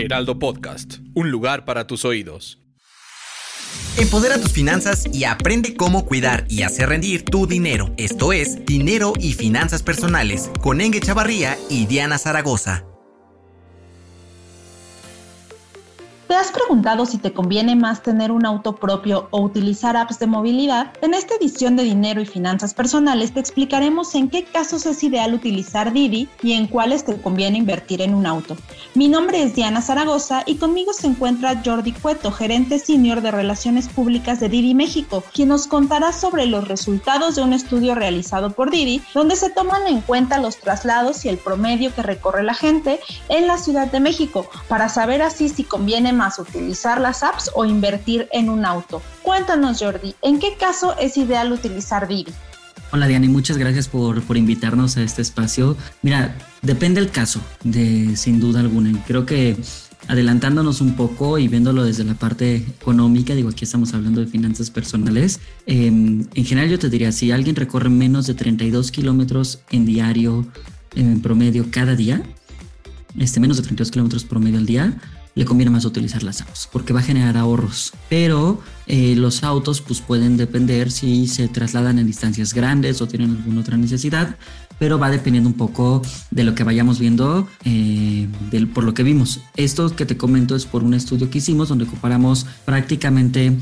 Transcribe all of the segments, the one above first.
Heraldo Podcast, un lugar para tus oídos. Empodera tus finanzas y aprende cómo cuidar y hacer rendir tu dinero. Esto es Dinero y Finanzas Personales con Enge Chavarría y Diana Zaragoza. ¿Te has preguntado si te conviene más tener un auto propio o utilizar apps de movilidad? En esta edición de Dinero y Finanzas Personales te explicaremos en qué casos es ideal utilizar Didi y en cuáles te conviene invertir en un auto. Mi nombre es Diana Zaragoza y conmigo se encuentra Jordi Cueto, gerente senior de Relaciones Públicas de Didi México, quien nos contará sobre los resultados de un estudio realizado por Didi, donde se toman en cuenta los traslados y el promedio que recorre la gente en la Ciudad de México, para saber así si conviene utilizar las apps o invertir en un auto. Cuéntanos Jordi, ¿en qué caso es ideal utilizar Didi? Hola Diana muchas gracias por, por, invitarnos a este espacio. Mira, depende el caso, de sin duda alguna. Creo que adelantándonos un poco y viéndolo desde la parte económica, digo, aquí estamos hablando de finanzas personales, em, en general yo te diría, si alguien recorre menos de 32 kilómetros en diario, en promedio cada día, este, menos de 32 kilómetros promedio al día, le conviene más utilizar las apps porque va a generar ahorros. Pero eh, los autos pues pueden depender si se trasladan en distancias grandes o tienen alguna otra necesidad, pero va dependiendo un poco de lo que vayamos viendo, eh, por lo que vimos. Esto que te comento es por un estudio que hicimos donde comparamos prácticamente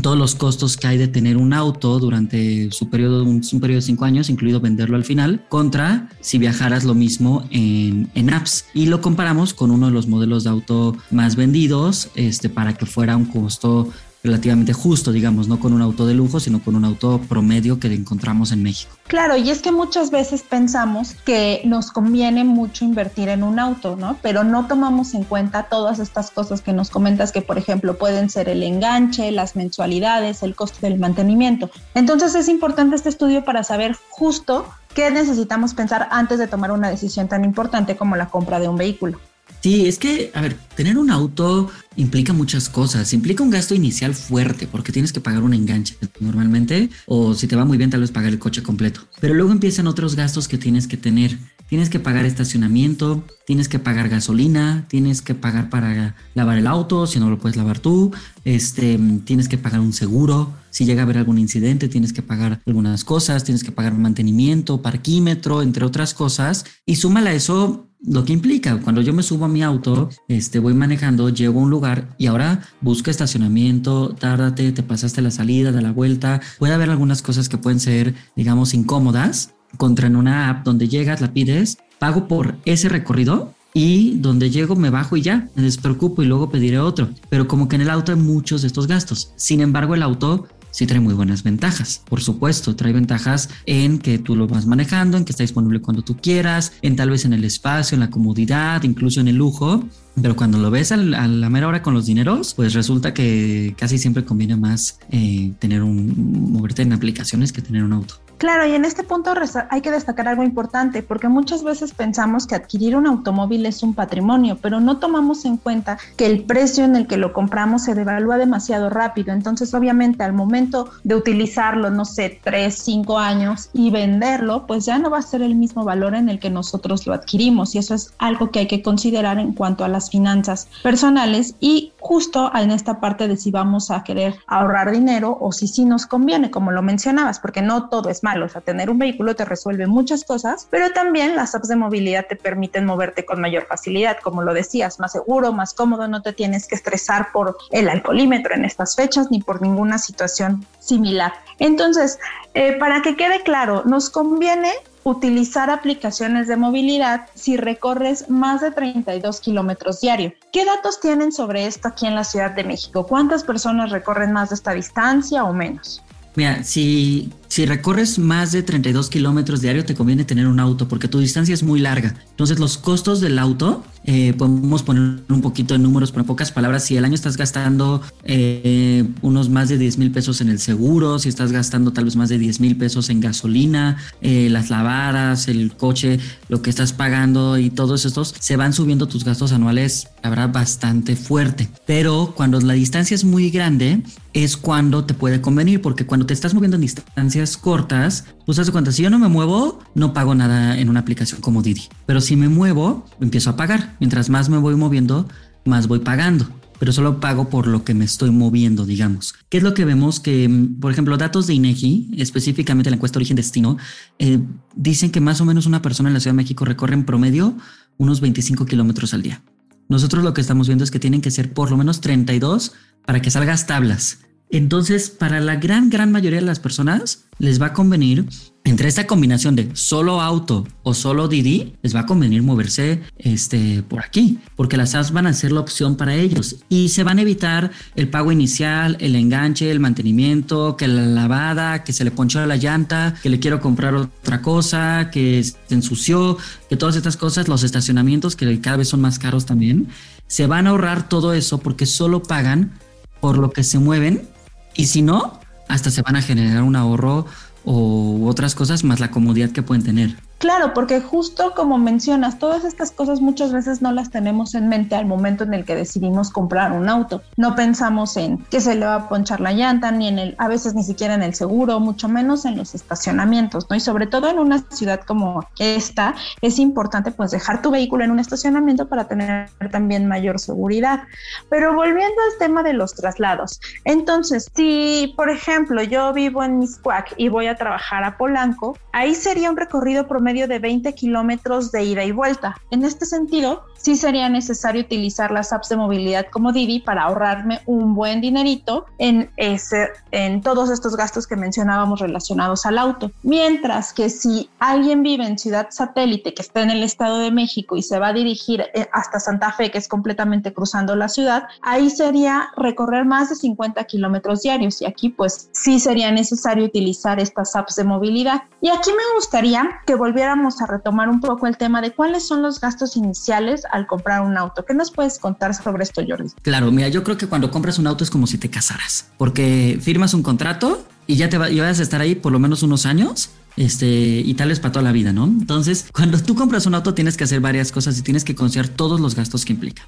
todos los costos que hay de tener un auto durante su periodo, un, un, periodo de cinco años, incluido venderlo al final, contra si viajaras lo mismo en, en, apps. Y lo comparamos con uno de los modelos de auto más vendidos, este, para que fuera un costo relativamente justo, digamos, no con un auto de lujo, sino con un auto promedio que encontramos en México. Claro, y es que muchas veces pensamos que nos conviene mucho invertir en un auto, ¿no? Pero no tomamos en cuenta todas estas cosas que nos comentas que, por ejemplo, pueden ser el enganche, las mensualidades, el costo del mantenimiento. Entonces es importante este estudio para saber justo qué necesitamos pensar antes de tomar una decisión tan importante como la compra de un vehículo. Sí, es que, a ver, tener un auto implica muchas cosas. Implica un gasto inicial fuerte porque tienes que pagar un enganche normalmente o si te va muy bien tal vez pagar el coche completo. Pero luego empiezan otros gastos que tienes que tener. Tienes que pagar estacionamiento, tienes que pagar gasolina, tienes que pagar para lavar el auto si no lo puedes lavar tú, este, tienes que pagar un seguro, si llega a haber algún incidente tienes que pagar algunas cosas, tienes que pagar mantenimiento, parquímetro, entre otras cosas y súmala eso lo que implica cuando yo me subo a mi auto, este, voy manejando, llego a un lugar y ahora busca estacionamiento, tárdate, te pasaste la salida, de la vuelta. Puede haber algunas cosas que pueden ser, digamos, incómodas contra en una app donde llegas, la pides, pago por ese recorrido y donde llego me bajo y ya, me despreocupo y luego pediré otro. Pero como que en el auto hay muchos de estos gastos. Sin embargo, el auto sí trae muy buenas ventajas. Por supuesto, trae ventajas en que tú lo vas manejando, en que está disponible cuando tú quieras, en tal vez en el espacio, en la comodidad, incluso en el lujo. Pero cuando lo ves a la mera hora con los dineros, pues resulta que casi siempre conviene más eh, tener un moverte en aplicaciones que tener un auto. Claro, y en este punto hay que destacar algo importante, porque muchas veces pensamos que adquirir un automóvil es un patrimonio, pero no tomamos en cuenta que el precio en el que lo compramos se devalúa demasiado rápido. Entonces, obviamente, al momento de utilizarlo, no sé, tres, cinco años y venderlo, pues ya no va a ser el mismo valor en el que nosotros lo adquirimos. Y eso es algo que hay que considerar en cuanto a las finanzas personales y justo en esta parte de si vamos a querer ahorrar dinero o si sí nos conviene, como lo mencionabas, porque no todo es malo. O sea, tener un vehículo te resuelve muchas cosas, pero también las apps de movilidad te permiten moverte con mayor facilidad, como lo decías, más seguro, más cómodo, no te tienes que estresar por el alcoholímetro en estas fechas ni por ninguna situación similar. Entonces, eh, para que quede claro, nos conviene utilizar aplicaciones de movilidad si recorres más de 32 kilómetros diario. ¿Qué datos tienen sobre esto aquí en la Ciudad de México? ¿Cuántas personas recorren más de esta distancia o menos? Mira, si, si recorres más de 32 kilómetros diario, te conviene tener un auto porque tu distancia es muy larga. Entonces, los costos del auto, eh, podemos poner un poquito de números, pero en pocas palabras, si el año estás gastando eh, unos más de 10 mil pesos en el seguro, si estás gastando tal vez más de 10 mil pesos en gasolina, eh, las lavadas, el coche, lo que estás pagando y todos estos, se van subiendo tus gastos anuales, habrá bastante fuerte. Pero cuando la distancia es muy grande, es cuando te puede convenir, porque cuando te estás moviendo en distancias cortas, pues haz de cuenta, si yo no me muevo, no pago nada en una aplicación como Didi. Pero si me muevo, empiezo a pagar. Mientras más me voy moviendo, más voy pagando. Pero solo pago por lo que me estoy moviendo, digamos. ¿Qué es lo que vemos? Que, por ejemplo, datos de INEGI, específicamente la encuesta Origen-Destino, eh, dicen que más o menos una persona en la Ciudad de México recorre en promedio unos 25 kilómetros al día. Nosotros lo que estamos viendo es que tienen que ser por lo menos 32 para que salgas tablas. Entonces, para la gran, gran mayoría de las personas les va a convenir entre esta combinación de solo auto o solo Didi, les va a convenir moverse este, por aquí, porque las apps van a ser la opción para ellos y se van a evitar el pago inicial, el enganche, el mantenimiento, que la lavada, que se le ponchó la llanta, que le quiero comprar otra cosa, que se ensució, que todas estas cosas, los estacionamientos que cada vez son más caros también, se van a ahorrar todo eso porque solo pagan por lo que se mueven y si no, hasta se van a generar un ahorro o otras cosas más la comodidad que pueden tener. Claro, porque justo como mencionas, todas estas cosas muchas veces no las tenemos en mente al momento en el que decidimos comprar un auto. No pensamos en que se le va a ponchar la llanta, ni en el, a veces ni siquiera en el seguro, mucho menos en los estacionamientos, ¿no? Y sobre todo en una ciudad como esta, es importante pues dejar tu vehículo en un estacionamiento para tener también mayor seguridad. Pero volviendo al tema de los traslados, entonces, si por ejemplo yo vivo en Miscuac y voy a trabajar a Polanco, ahí sería un recorrido promedio de 20 kilómetros de ida y vuelta. En este sentido, sí sería necesario utilizar las apps de movilidad como Didi para ahorrarme un buen dinerito en, ese, en todos estos gastos que mencionábamos relacionados al auto. Mientras que si alguien vive en ciudad satélite que está en el Estado de México y se va a dirigir eh, hasta Santa Fe, que es completamente cruzando la ciudad, ahí sería recorrer más de 50 kilómetros diarios y aquí pues sí sería necesario utilizar estas apps de movilidad. Y aquí me gustaría que volviéramos a retomar un poco el tema de cuáles son los gastos iniciales al comprar un auto. ¿Qué nos puedes contar sobre esto, Jordi? Claro, mira, yo creo que cuando compras un auto es como si te casaras, porque firmas un contrato y ya te vas a estar ahí por lo menos unos años este, y tal es para toda la vida, ¿no? Entonces, cuando tú compras un auto tienes que hacer varias cosas y tienes que considerar todos los gastos que implica.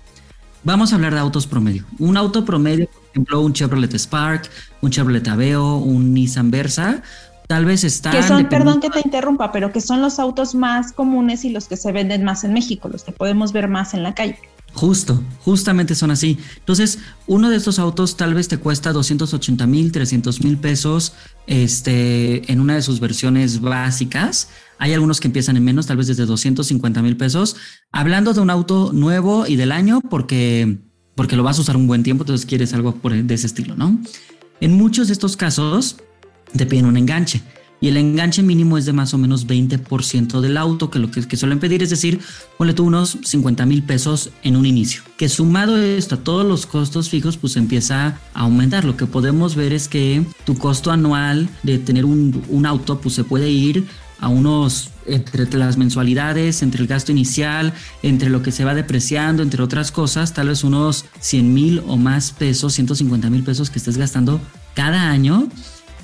Vamos a hablar de autos promedio. Un auto promedio, por ejemplo, un Chevrolet Spark, un Chevrolet Aveo, un Nissan Versa, tal vez están... Que son, perdón que te interrumpa, pero que son los autos más comunes y los que se venden más en México, los que podemos ver más en la calle. Justo, justamente son así. Entonces, uno de estos autos tal vez te cuesta 280 mil, 300 mil pesos este, en una de sus versiones básicas. Hay algunos que empiezan en menos, tal vez desde 250 mil pesos. Hablando de un auto nuevo y del año, porque, porque lo vas a usar un buen tiempo, entonces quieres algo de ese estilo, ¿no? En muchos de estos casos, te piden un enganche. Y el enganche mínimo es de más o menos 20% del auto, que lo que, suelen pedir es decir, ponle tú unos 50 mil pesos en un inicio. Que sumado esto a todos los costos fijos, pues empieza a aumentar. Lo que podemos ver es que tu costo anual de tener un, un auto, pues se puede ir a unos entre las mensualidades, entre el gasto inicial, entre lo que se va depreciando, entre otras cosas, tal vez unos 100 mil o más pesos, 150 mil pesos que estés gastando cada año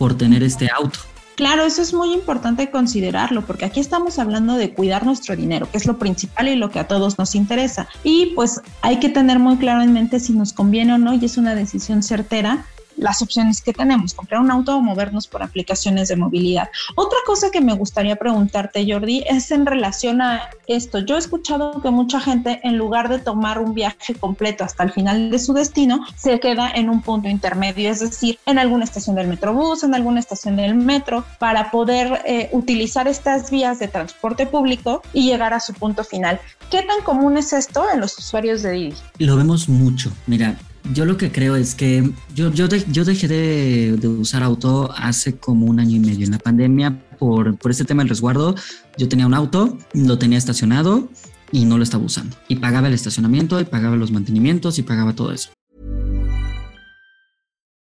por tener este auto. Claro, eso es muy importante considerarlo, porque aquí estamos hablando de cuidar nuestro dinero, que es lo principal y lo que a todos nos interesa. Y pues hay que tener muy claro en mente si nos conviene o no, y es una decisión certera las opciones que tenemos, comprar un auto o movernos por aplicaciones de movilidad. Otra cosa que me gustaría preguntarte, Jordi, es en relación a esto. Yo he escuchado que mucha gente, en lugar de tomar un viaje completo hasta el final de su destino, se queda en un punto intermedio, es decir, en alguna estación del metrobús, en alguna estación del metro, para poder eh, utilizar estas vías de transporte público y llegar a su punto final. ¿Qué tan común es esto en los usuarios de Didi? Lo vemos mucho. Mira, yo lo que creo es que yo, yo, yo dejé de, usar auto hace como un año y medio. En la pandemia, por, por este tema del resguardo, yo tenía un auto, lo tenía estacionado y no lo estaba usando. Y pagaba el estacionamiento, y pagaba los mantenimientos, y pagaba todo eso.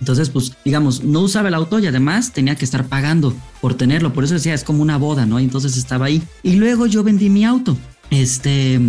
Entonces, pues, digamos, no usaba el auto y además tenía que estar pagando por tenerlo. Por eso decía, es como una boda, ¿no? Entonces estaba ahí. Y luego yo vendí mi auto. Este,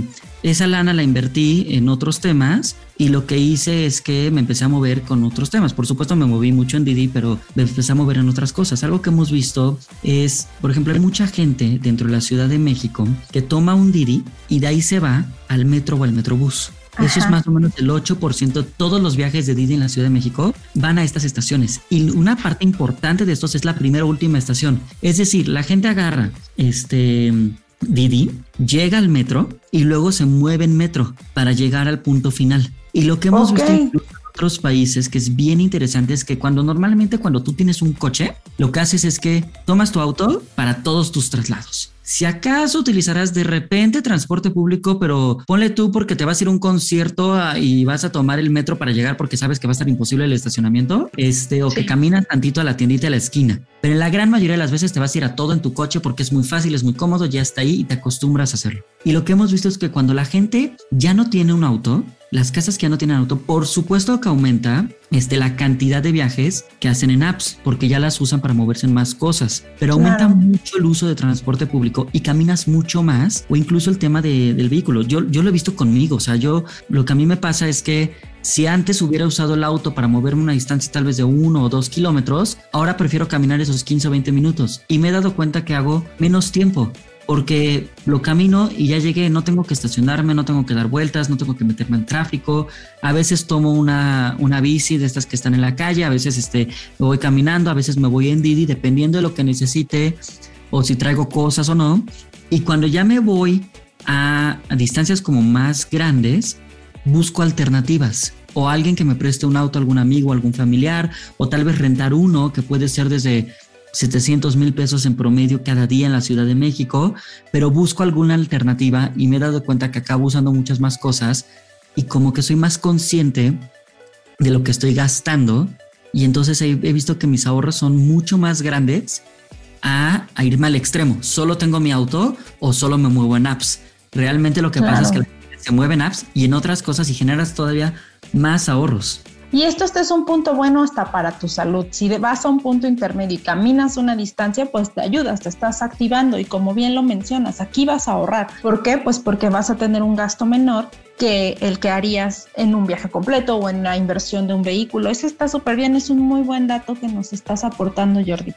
esa lana la invertí en otros temas y lo que hice es que me empecé a mover con otros temas. Por supuesto me moví mucho en Didi, pero me empecé a mover en otras cosas. Algo que hemos visto es, por ejemplo, hay mucha gente dentro de la Ciudad de México que toma un Didi y de ahí se va al metro o al metrobús. Eso es más o menos el 8%. Todos los viajes de Didi en la Ciudad de México van a estas estaciones. Y una parte importante de estos es la primera o última estación. Es decir, la gente agarra este Didi, llega al metro y luego se mueve en metro para llegar al punto final. Y lo que hemos visto en otros países que es bien interesante es que cuando normalmente cuando tú tienes un coche, lo que haces es que tomas tu auto para todos tus traslados. Si acaso utilizarás de repente transporte público, pero ponle tú porque te vas a ir a un concierto ah, y vas a tomar el metro para llegar porque sabes que va a estar imposible el estacionamiento, este, o que caminas tantito a la tiendita de la esquina. Pero en la gran mayoría de las veces te vas a ir a todo en tu coche porque es muy fácil, es muy cómodo, ya está ahí y te acostumbras a hacerlo. Y lo que hemos visto es que cuando la gente ya no tiene un auto, las casas que ya no tienen auto, por supuesto que aumenta este, la cantidad de viajes que hacen en apps, porque ya las usan para moverse en más cosas, pero aumenta mucho el uso de transporte público y caminas mucho más, o incluso el tema de, del vehículo. Yo, yo lo he visto conmigo, o sea, yo lo que a mí me pasa es que si antes hubiera usado el auto para moverme una distancia tal vez de uno o dos kilómetros, ahora prefiero caminar esos 15 o 20 minutos. Y me he dado cuenta que hago menos tiempo porque lo camino y ya llegué, no tengo que estacionarme, no tengo que dar vueltas, no tengo que meterme en tráfico. A veces tomo una, una bici de estas que están en la calle, a veces este, me voy caminando, a veces me voy en Didi, dependiendo de lo que necesite o si traigo cosas o no. Y cuando ya me voy a, a distancias como más grandes, busco alternativas o alguien que me preste un auto, algún amigo, algún familiar, o tal vez rentar uno que puede ser desde 700 mil pesos en promedio cada día en la Ciudad de México, pero busco alguna alternativa y me he dado cuenta que acabo usando muchas más cosas y como que soy más consciente de lo que estoy gastando y entonces he, he visto que mis ahorros son mucho más grandes a, a, irme al extremo. Solo tengo mi auto o solo me muevo en apps. Realmente lo que claro. pasa es que se mueve en apps y en otras cosas y generas todavía más ahorros. Y esto este es un punto bueno hasta para tu salud. Si vas a un punto intermedio y caminas una distancia, pues te ayudas, te estás activando y como bien lo mencionas, aquí vas a ahorrar. ¿Por qué? Pues porque vas a tener un gasto menor que el que harías en un viaje completo o en la inversión de un vehículo. Eso está súper bien, es un muy buen dato que nos estás aportando, Jordi.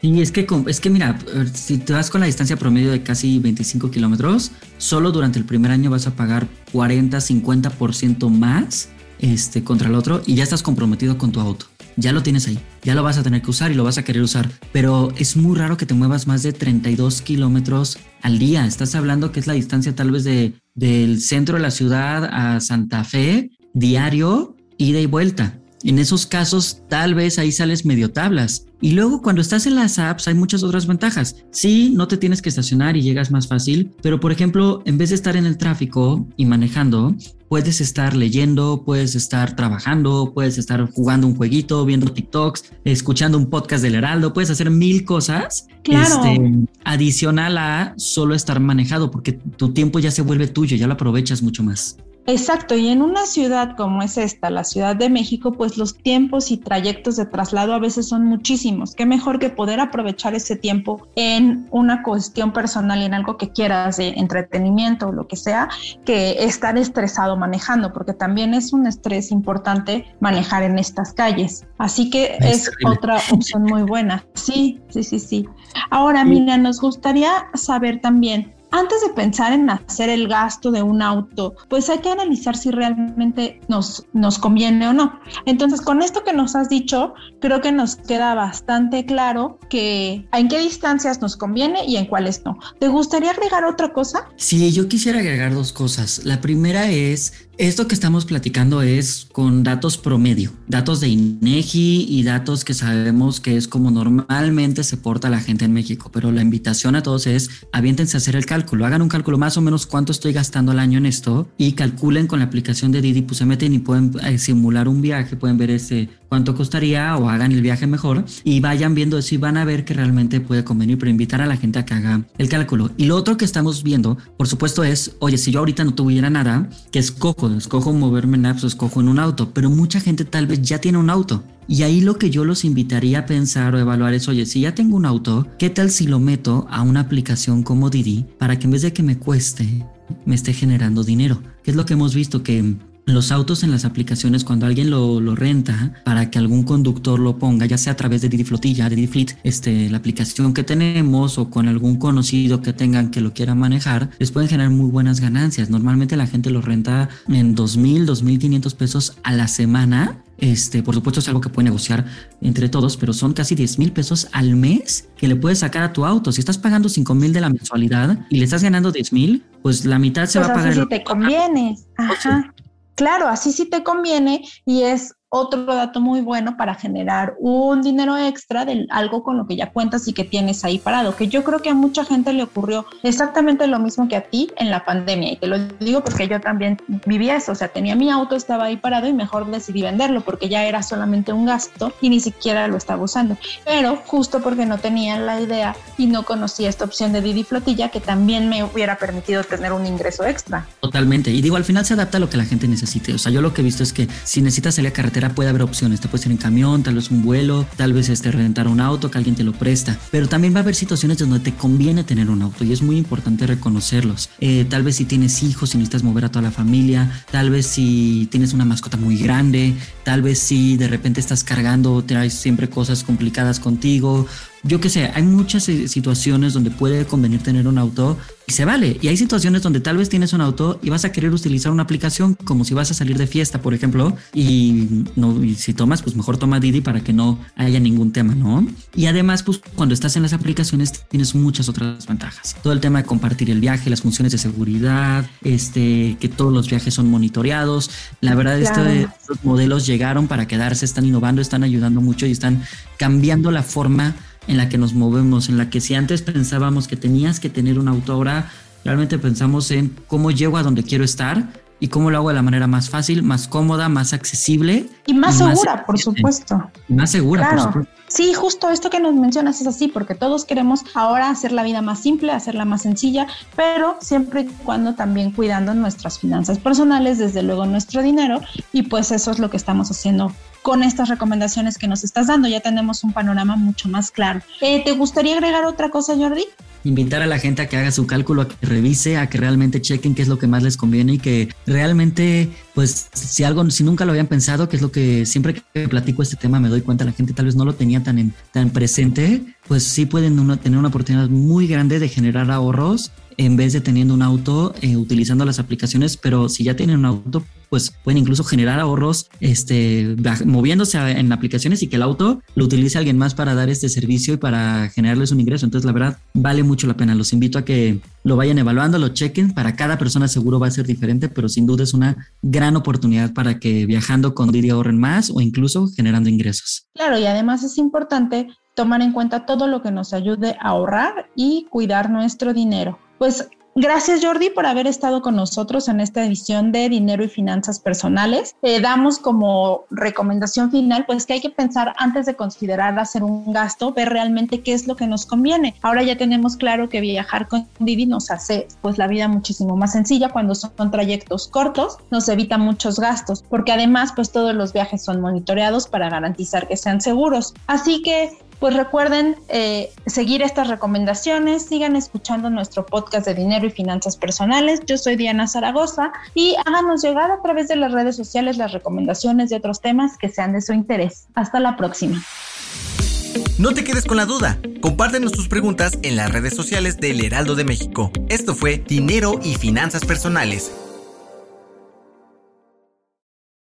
Y es que, es que mira, si te vas con la distancia promedio de casi 25 kilómetros, solo durante el primer año vas a pagar 40, 50% más este, contra el otro y ya estás comprometido con tu auto. Ya lo tienes ahí, ya lo vas a tener que usar y lo vas a querer usar. Pero es muy raro que te muevas más de 32 kilómetros al día. Estás hablando que es la distancia tal vez de, del centro de la ciudad a Santa Fe, diario, ida y vuelta. En esos casos, tal vez ahí sales medio tablas. Y luego cuando estás en las apps hay muchas otras ventajas. Sí, no te tienes que estacionar y llegas más fácil, pero por ejemplo, en vez de estar en el tráfico y manejando, puedes estar leyendo, puedes estar trabajando, puedes estar jugando un jueguito, viendo TikToks, escuchando un podcast del Heraldo, puedes hacer mil cosas. Claro. Este, adicional a solo estar manejado, porque tu tiempo ya se vuelve tuyo, ya lo aprovechas mucho más. Exacto, y en una ciudad como es esta, la Ciudad de México, pues los tiempos y trayectos de traslado a veces son muchísimos. Qué mejor que poder aprovechar ese tiempo en una cuestión personal y en algo que quieras de entretenimiento o lo que sea, que estar estresado manejando, porque también es un estrés importante manejar en estas calles. Así que es, otra opción muy buena. Sí, sí, sí, sí. Ahora, Mira, nos gustaría saber también antes de pensar en hacer el gasto de un auto, pues hay que analizar si realmente nos, nos conviene o no. Entonces, con esto que nos has dicho, creo que nos queda bastante claro que en qué distancias nos conviene y en cuáles no. ¿Te gustaría agregar otra cosa? Sí, yo quisiera agregar dos cosas. La primera es esto que estamos platicando es con datos promedio, datos de INEGI y datos que sabemos que es como normalmente se porta la gente en México, pero la invitación a todos es aviéntense a hacer el cálculo, hagan un cálculo más o menos cuánto estoy gastando al año en esto y calculen con la aplicación de Didi, pues se meten y pueden eh, simular un viaje, pueden ver este cuánto costaría o hagan el viaje mejor y vayan viendo y van a ver que realmente puede convenir, pero invitar a la gente a que haga el cálculo. Y lo otro que estamos viendo, por supuesto, es, oye, si yo ahorita no tuviera nada, que escojo, escojo moverme en apps o escojo en un auto, pero mucha gente tal vez ya tiene un auto. Y ahí lo que yo los invitaría a pensar o evaluar es, oye, si ya tengo un auto, ¿qué tal si lo meto a una aplicación como Didi para que en vez de que me cueste, me esté generando dinero? ¿Qué es lo que hemos visto? Que los autos en las aplicaciones, cuando alguien lo, renta para que algún conductor lo ponga, ya sea a través de Didi Flotilla, Didi Fleet, este, la aplicación que tenemos o con algún conocido que tengan que lo quiera manejar, les pueden generar muy buenas ganancias. Normalmente la gente lo renta en 2.000, 2.500 pesos a la semana. Este, por supuesto es algo que puede negociar entre todos, pero son casi 10 mil pesos al mes que le puedes sacar a tu auto. Si estás pagando 5 mil de la mensualidad y le estás ganando 10 mil, pues la mitad se pues va a pagar. Si te conviene. Ajá. Claro, así sí te conviene y es otro dato muy bueno para generar un dinero extra de algo con lo que ya cuentas y que tienes ahí parado, que yo creo que a mucha gente le ocurrió exactamente lo mismo que a ti en la pandemia. Y te lo digo porque yo también vivía eso, o sea, tenía mi auto, estaba ahí parado y mejor decidí venderlo porque ya era solamente un gasto y ni siquiera lo estaba usando. Pero justo porque no tenía la idea y no conocía esta opción de Didi Flotilla que también me hubiera permitido tener un ingreso extra. Totalmente. Y digo, al final se adapta a lo que la gente necesite. O sea, yo lo que he visto es que si necesitas salir a carretera, puede haber opciones. Te puede ser en camión, tal vez un vuelo, tal vez este, rentar un auto que alguien te lo presta. Pero también va a haber situaciones donde te conviene tener un auto y es muy importante reconocerlos. Eh, tal vez si tienes hijos y necesitas mover a toda la familia, tal vez si tienes una mascota muy grande, tal vez si de repente estás cargando, traes siempre cosas complicadas contigo yo qué sé, hay muchas eh, situaciones donde puede convenir tener un auto y se vale. Y hay situaciones donde tal vez tienes un auto y vas a querer utilizar una aplicación como si vas a salir de fiesta, por ejemplo, y, no, si tomas, pues mejor toma Didi para que no haya ningún tema, ¿no? Y además, pues cuando estás en las aplicaciones tienes muchas otras ventajas. Todo el tema de compartir el viaje, las funciones de seguridad, este, que todos los viajes son monitoreados. La verdad, es que estos modelos llegaron para quedarse, están innovando, están ayudando mucho y están cambiando la forma en la que nos movemos, en la que si antes pensábamos que tenías que tener un auto, ahora realmente pensamos en cómo llego a donde quiero estar y cómo lo hago de la manera más fácil, más cómoda, más accesible. Y más segura, por supuesto. más segura, por supuesto. Sí, justo esto que nos mencionas es así, porque todos queremos ahora hacer la vida más simple, hacerla más sencilla, pero siempre y cuando también cuidando nuestras finanzas personales, desde luego nuestro dinero, y pues eso es lo que estamos haciendo con estas recomendaciones que nos estás dando. Ya tenemos un panorama mucho más claro. Eh, ¿Te gustaría agregar otra cosa, Jordi? invitar a la gente a que haga su cálculo, a que revise, a que realmente chequen qué es lo que más les conviene y que realmente, pues, si algo, si nunca lo habían pensado, que es lo que siempre que platico este tema me doy cuenta, la gente tal vez no lo tenía tan, tan presente, pues sí pueden tener una oportunidad muy grande de generar ahorros en vez de teniendo un auto, eh, utilizando las aplicaciones, pero si ya tienen un auto, pues pueden incluso generar ahorros este, moviéndose en aplicaciones y que el auto lo utilice alguien más para dar este servicio y para generarles un ingreso. Entonces, la verdad, vale mucho la pena. Los invito a que lo vayan evaluando, lo chequen. Para cada persona seguro va a ser diferente, pero sin duda es una gran oportunidad para que viajando con Didi ahorren más o incluso generando ingresos. Claro, y además es importante tomar en cuenta todo lo que nos ayude a ahorrar y cuidar nuestro dinero. Pues Gracias Jordi por haber estado con nosotros en esta edición de Dinero y Finanzas Personales. Eh, damos como recomendación final pues que hay que pensar antes de considerar hacer un gasto, ver realmente qué es lo que nos conviene. Ahora ya tenemos claro que viajar con Didi nos hace pues la vida muchísimo más sencilla cuando son trayectos cortos, nos evita muchos gastos porque además pues todos los viajes son monitoreados para garantizar que sean seguros. Así que pues recuerden eh, seguir estas recomendaciones, sigan escuchando nuestro podcast de dinero y finanzas personales. Yo soy Diana Zaragoza y háganos llegar a través de las redes sociales las recomendaciones de otros temas que sean de su interés. Hasta la próxima. No te quedes con la duda. Compártenos tus preguntas en las redes sociales del Heraldo de México. Esto fue Dinero y Finanzas Personales